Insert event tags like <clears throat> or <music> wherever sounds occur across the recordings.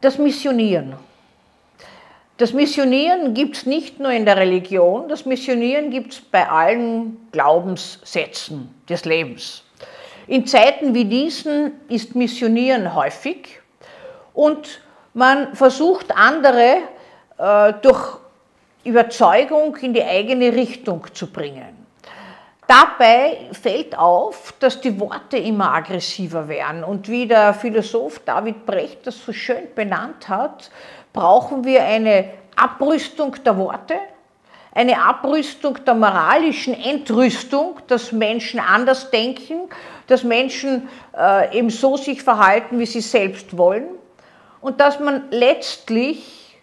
Das Missionieren. Das Missionieren gibt es nicht nur in der Religion, das Missionieren gibt es bei allen Glaubenssätzen des Lebens. In Zeiten wie diesen ist Missionieren häufig und man versucht andere äh, durch Überzeugung in die eigene Richtung zu bringen. Dabei fällt auf, dass die Worte immer aggressiver werden. Und wie der Philosoph David Brecht das so schön benannt hat, brauchen wir eine Abrüstung der Worte, eine Abrüstung der moralischen Entrüstung, dass Menschen anders denken, dass Menschen äh, eben so sich verhalten, wie sie selbst wollen und dass man letztlich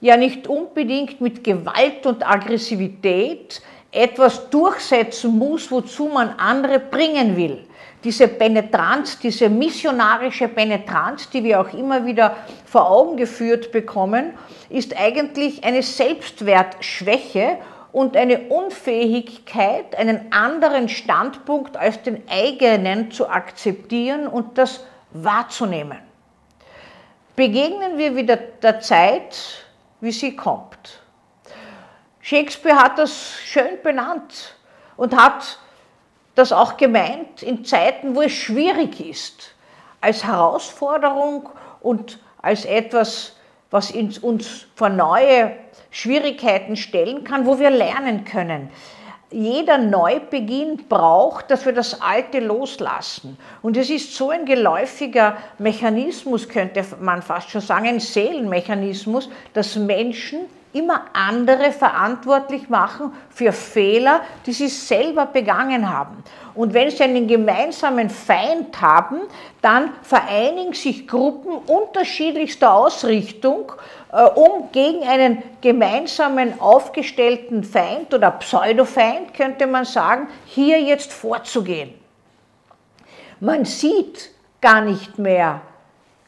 ja nicht unbedingt mit Gewalt und Aggressivität etwas durchsetzen muss, wozu man andere bringen will diese Penetranz, diese missionarische Penetranz, die wir auch immer wieder vor Augen geführt bekommen, ist eigentlich eine Selbstwertschwäche und eine Unfähigkeit, einen anderen Standpunkt als den eigenen zu akzeptieren und das wahrzunehmen. Begegnen wir wieder der Zeit, wie sie kommt. Shakespeare hat das schön benannt und hat das auch gemeint in Zeiten, wo es schwierig ist, als Herausforderung und als etwas, was uns vor neue Schwierigkeiten stellen kann, wo wir lernen können. Jeder Neubeginn braucht, dass wir das Alte loslassen. Und es ist so ein geläufiger Mechanismus, könnte man fast schon sagen, ein Seelenmechanismus, dass Menschen immer andere verantwortlich machen für Fehler, die sie selber begangen haben. Und wenn sie einen gemeinsamen Feind haben, dann vereinigen sich Gruppen unterschiedlichster Ausrichtung, äh, um gegen einen gemeinsamen aufgestellten Feind oder Pseudofeind, könnte man sagen, hier jetzt vorzugehen. Man sieht gar nicht mehr,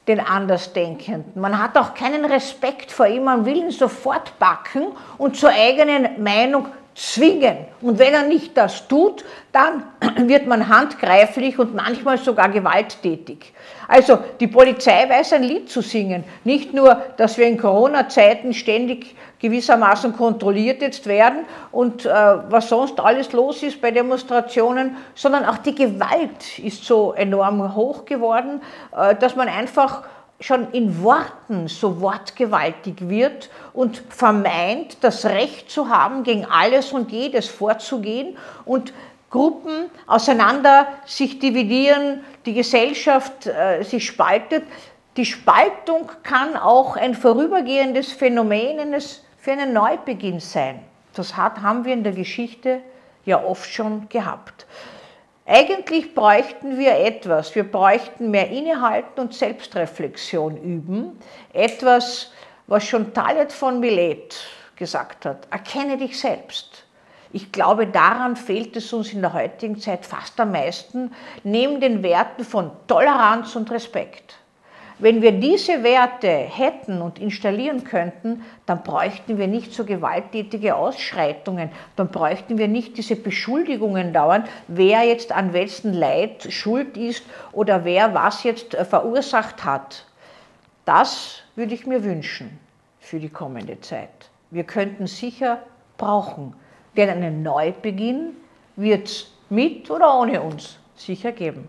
den Andersdenkenden. Man hat auch keinen Respekt vor ihm, man will ihn sofort backen und zur eigenen Meinung zwingen. Und wenn er nicht das tut, dann <clears throat> wird man handgreiflich und manchmal sogar gewalttätig. Also die Polizei weiß ein Lied zu singen. Nicht nur, dass wir in Corona-Zeiten ständig gewissermaßen kontrolliert jetzt werden und äh, was sonst alles los ist bei Demonstrationen, sondern auch die Gewalt ist so enorm hoch geworden, äh, dass man einfach schon in Worten so wortgewaltig wird und vermeint, das Recht zu haben, gegen alles und jedes vorzugehen und Gruppen auseinander sich dividieren, die Gesellschaft äh, sich spaltet. Die Spaltung kann auch ein vorübergehendes Phänomen für einen Neubeginn sein. Das hat, haben wir in der Geschichte ja oft schon gehabt. Eigentlich bräuchten wir etwas, wir bräuchten mehr Innehalten und Selbstreflexion üben. Etwas, was schon Talet von Milet gesagt hat, erkenne dich selbst. Ich glaube, daran fehlt es uns in der heutigen Zeit fast am meisten, neben den Werten von Toleranz und Respekt. Wenn wir diese Werte hätten und installieren könnten, dann bräuchten wir nicht so gewalttätige Ausschreitungen, dann bräuchten wir nicht diese Beschuldigungen dauernd, wer jetzt an welchen Leid schuld ist oder wer was jetzt äh, verursacht hat. Das würde ich mir wünschen für die kommende Zeit. Wir könnten sicher brauchen, denn einen Neubeginn wird es mit oder ohne uns sicher geben.